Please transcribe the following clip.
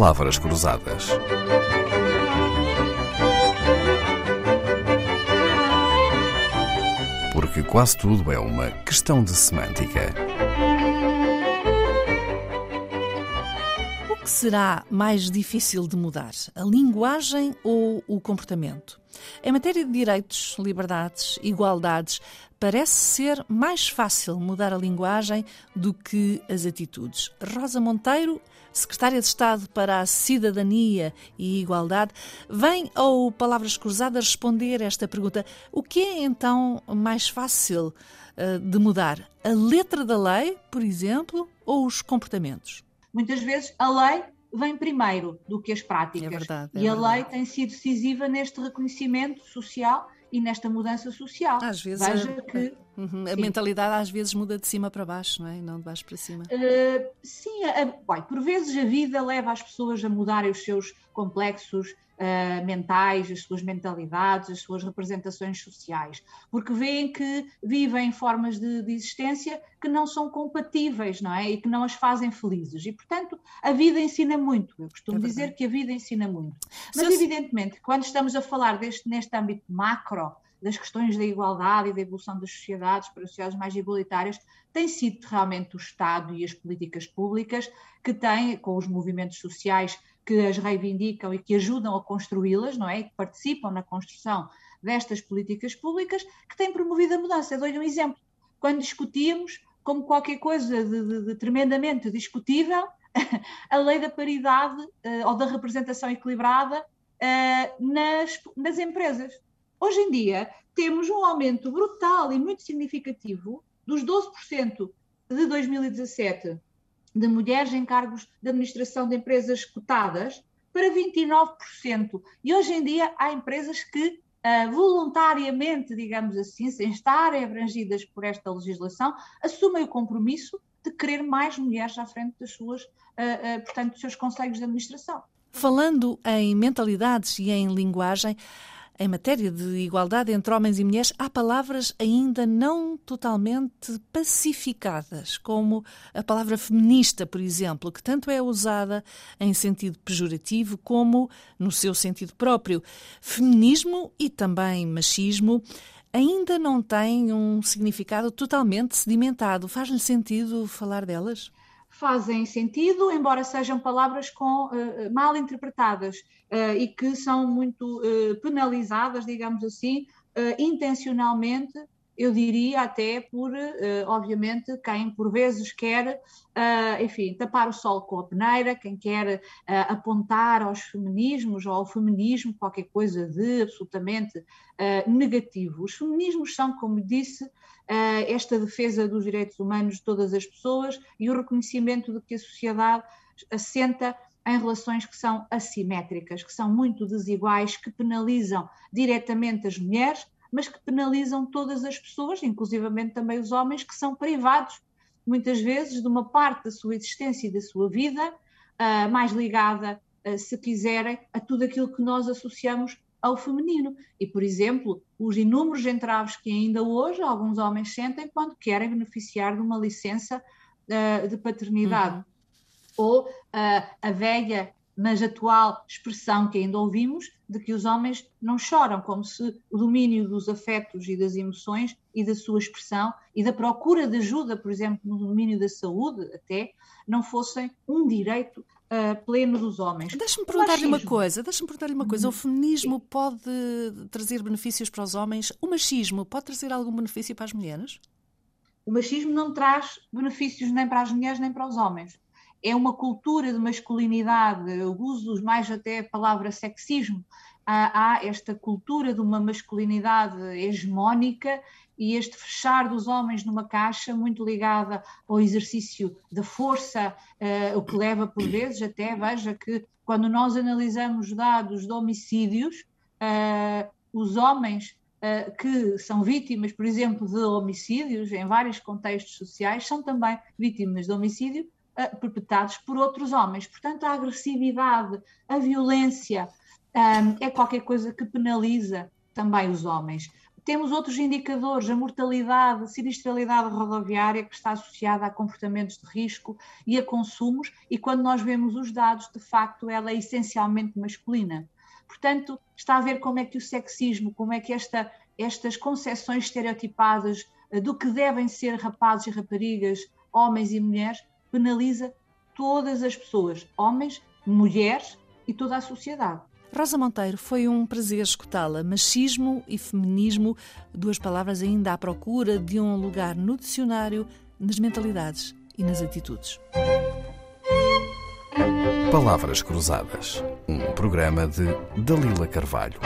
Palavras Cruzadas. Porque quase tudo é uma questão de semântica. O que será mais difícil de mudar? A linguagem ou o comportamento? Em matéria de direitos, liberdades, igualdades, parece ser mais fácil mudar a linguagem do que as atitudes. Rosa Monteiro, secretária de Estado para a Cidadania e Igualdade, vem ao Palavras Cruzadas responder esta pergunta. O que é então mais fácil uh, de mudar? A letra da lei, por exemplo, ou os comportamentos? Muitas vezes a lei vem primeiro do que as práticas. É verdade, é e a verdade. lei tem sido decisiva neste reconhecimento social e nesta mudança social. Às vezes Veja a, que uhum, a mentalidade às vezes muda de cima para baixo, não é? E não de baixo para cima. Uh, sim, a, bem, por vezes a vida leva as pessoas a mudarem os seus complexos uh, mentais, as suas mentalidades, as suas representações sociais, porque veem que vivem formas de, de, existência que não são compatíveis, não é? E que não as fazem felizes. E, portanto, a vida ensina muito. Eu costumo É dizer que a vida ensina muito. Mas, Se- evidentemente, quando estamos a falar deste, neste âmbito macro, das questões da igualdade e da evolução das sociedades para sociedades mais igualitárias, tem sido realmente o Estado e as políticas públicas que têm, com os movimentos sociais que as reivindicam e que ajudam a construí-las, não é? E que participam na construção destas políticas públicas, que têm promovido a mudança. Eu dou-lhe um exemplo. Quando discutíamos, como qualquer coisa de, de- de tremendamente discutível, a lei da paridade eh, ou da representação equilibrada eh, nas, nas empresas. Hoje em dia, temos um aumento brutal e muito significativo dos 12% de 2017 de mulheres em cargos de administração de empresas cotadas para 29%. E hoje em dia há empresas que ah, voluntariamente, digamos assim, sem estarem abrangidas por esta legislação, assumem o compromisso de querer mais mulheres à frente das suas, ah, ah, portanto, dos seus conselhos de administração. Falando em mentalidades e em linguagem, em matéria de igualdade entre homens e mulheres, há palavras ainda não totalmente pacificadas, como a palavra feminista, por exemplo, que tanto é usada em sentido pejorativo como no seu sentido próprio. Feminismo e também machismo ainda não têm um significado totalmente sedimentado. Faz-lhe sentido falar delas? Fazem sentido, embora sejam palavras com, eh, mal interpretadas eh, e que são muito eh, penalizadas, digamos assim, intencionalmente, eu diria até por, eh, obviamente, quem por vezes quer, eh, enfim, tapar o sol com a peneira, quem quer eh, apontar aos feminismos ou ao feminismo qualquer coisa de absolutamente negativo. Os feminismos são, como disse, esta defesa dos direitos humanos de todas as pessoas e o reconhecimento de que a sociedade assenta em relações que são assimétricas, que são muito desiguais, que penalizam diretamente as mulheres, mas que penalizam todas as pessoas, inclusivamente também os homens, que são privados, muitas vezes, de uma parte da sua existência e da sua vida, ah, mais ligada, ah, se quiserem, a tudo aquilo que nós associamos ao feminino. E, por exemplo, os inúmeros entraves que ainda hoje alguns homens sentem quando querem beneficiar de uma licença ah, de paternidade. Uhum. Ou a velha, mas atual expressão que ainda ouvimos de que os homens não choram, como se o domínio dos afetos e das emoções e da sua expressão e da procura de ajuda, por exemplo, no domínio da saúde, até, não fossem um direito ah, pleno dos homens. Deixa-me perguntar-lhe uma coisa. Deixa-me perguntar-lhe uma coisa. O feminismo pode trazer benefícios para os homens? O machismo pode trazer algum benefício para as mulheres? O machismo não traz benefícios nem para as mulheres nem para os homens. É uma cultura de masculinidade, eu uso mais até a palavra sexismo. Há, esta cultura de uma masculinidade hegemónica e este fechar dos homens numa caixa muito ligada ao exercício da força, eh, o que leva por vezes até, veja que quando nós analisamos dados de homicídios, eh, os homens uh, que são vítimas, por exemplo, de homicídios em vários contextos sociais, são também vítimas de homicídio uh, perpetrados por outros homens. Portanto, a agressividade, a violência um, é qualquer coisa que penaliza também os homens. Temos outros indicadores, a mortalidade, a sinistralidade rodoviária que está associada a comportamentos de risco e a consumos, e quando nós vemos os dados, de facto, ela é essencialmente masculina. Portanto, está a ver como é que o sexismo, como é que esta, estas concepções estereotipadas eh, do que devem ser rapazes e raparigas, homens e mulheres, penaliza todas as pessoas, homens, mulheres e toda a sociedade. Rosa Monteiro, foi um prazer escutá-la. Machismo e feminismo, duas palavras ainda à procura de um lugar no dicionário, nas mentalidades e nas atitudes. Palavras Cruzadas, um programa de Dalila Carvalho.